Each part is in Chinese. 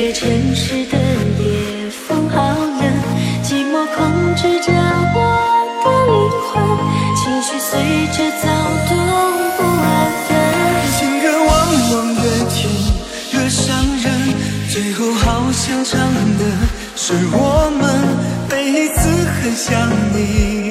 个城市的夜风好冷，寂寞控制着我的灵魂，情绪随着躁动不安分。情歌往往越甜越伤人，最后好像唱的是我们。每一次很想你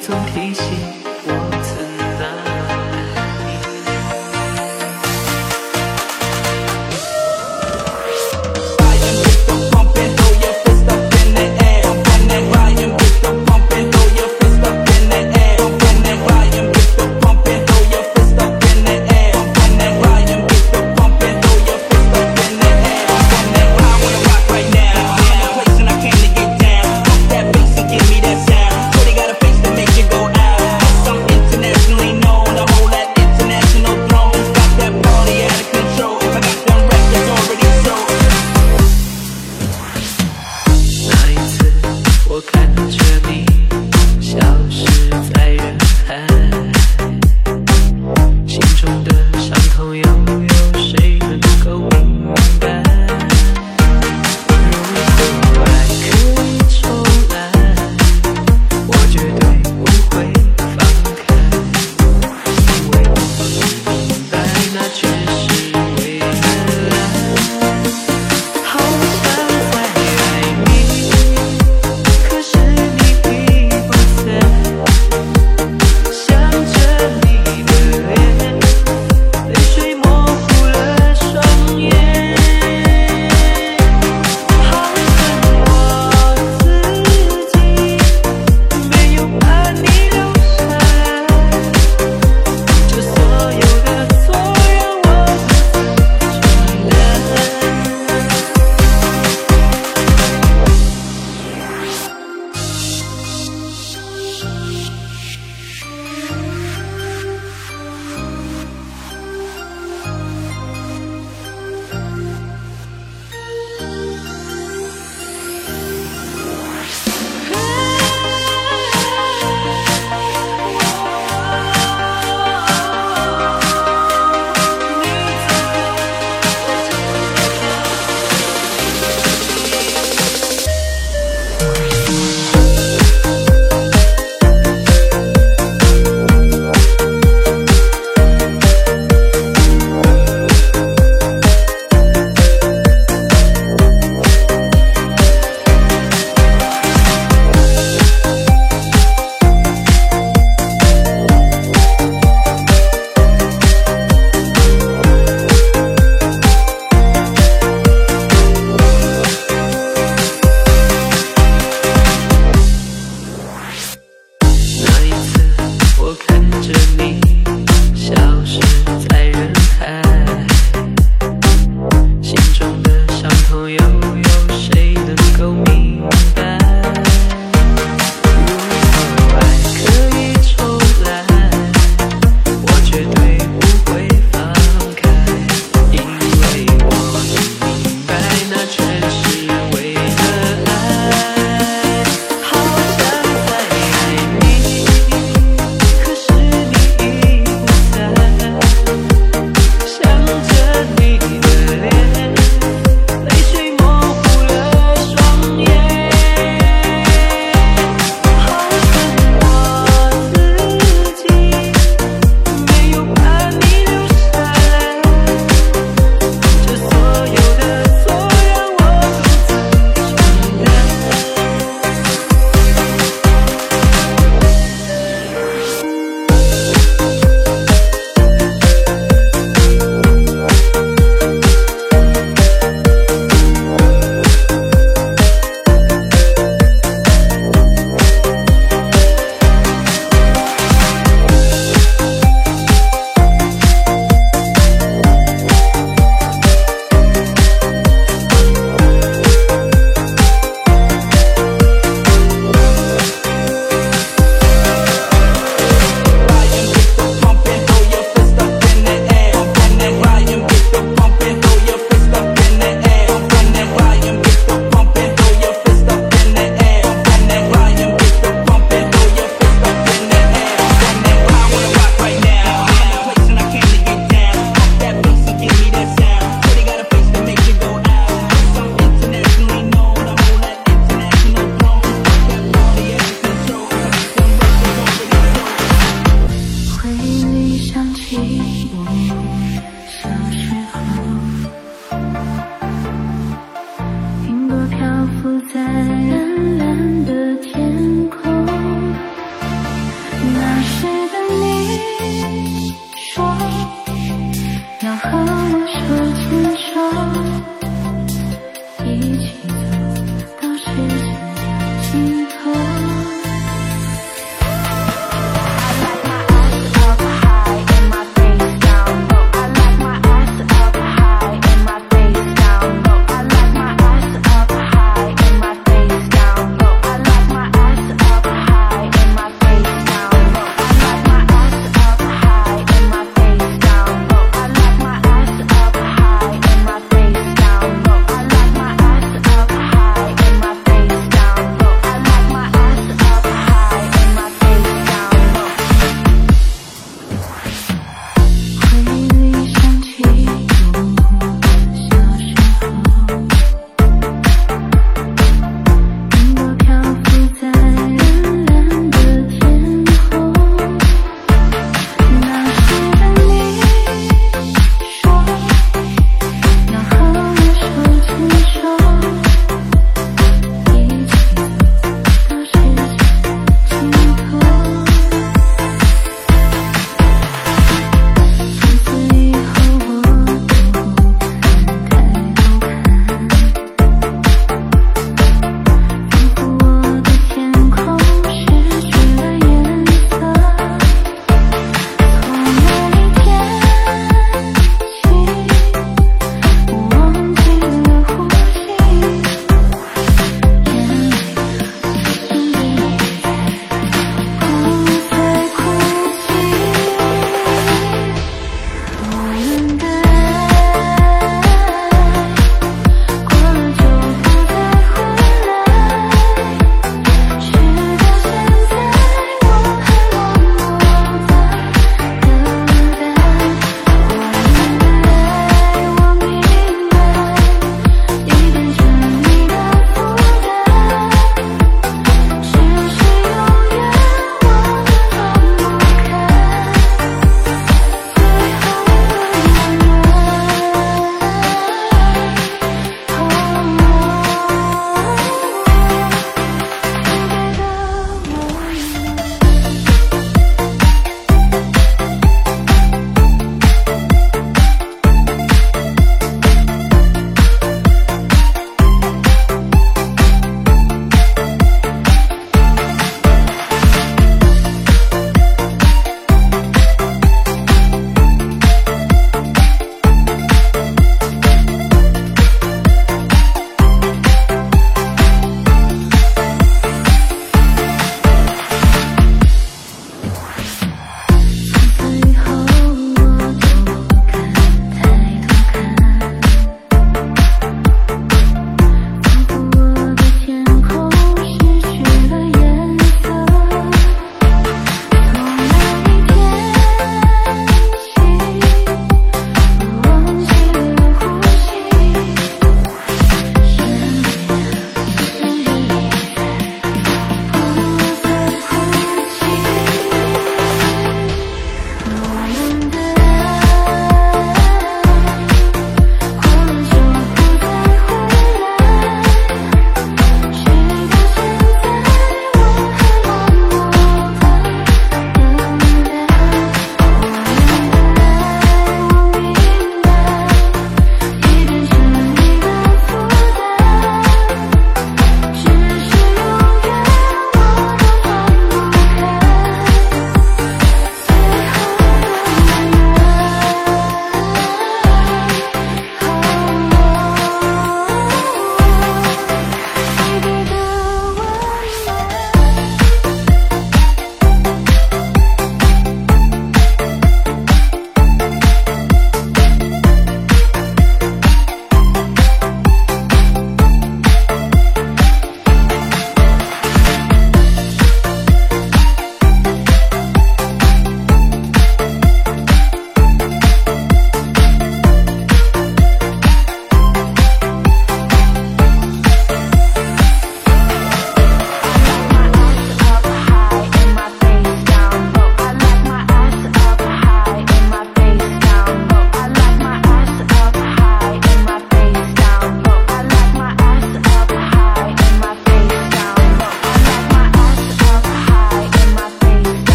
总提醒